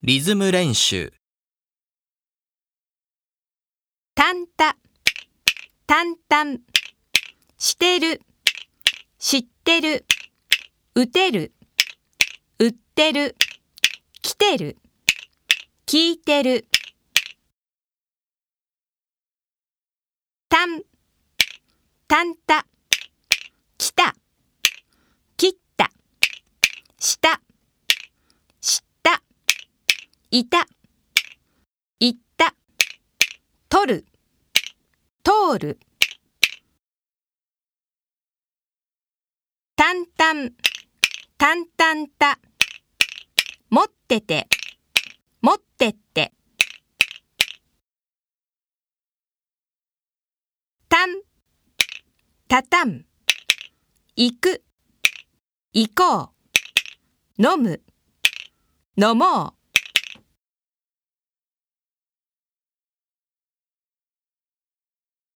リズム練習。たんた、たんたん、してる、知ってる、打てる、売ってる、来てる、聞いてる。たん、たんた、来た、切った、した、知った、いた、行った、取る、通る。たんたん、たんたんた。持ってて、持ってって。たん、たたん。行く、行こう。飲む、飲もう。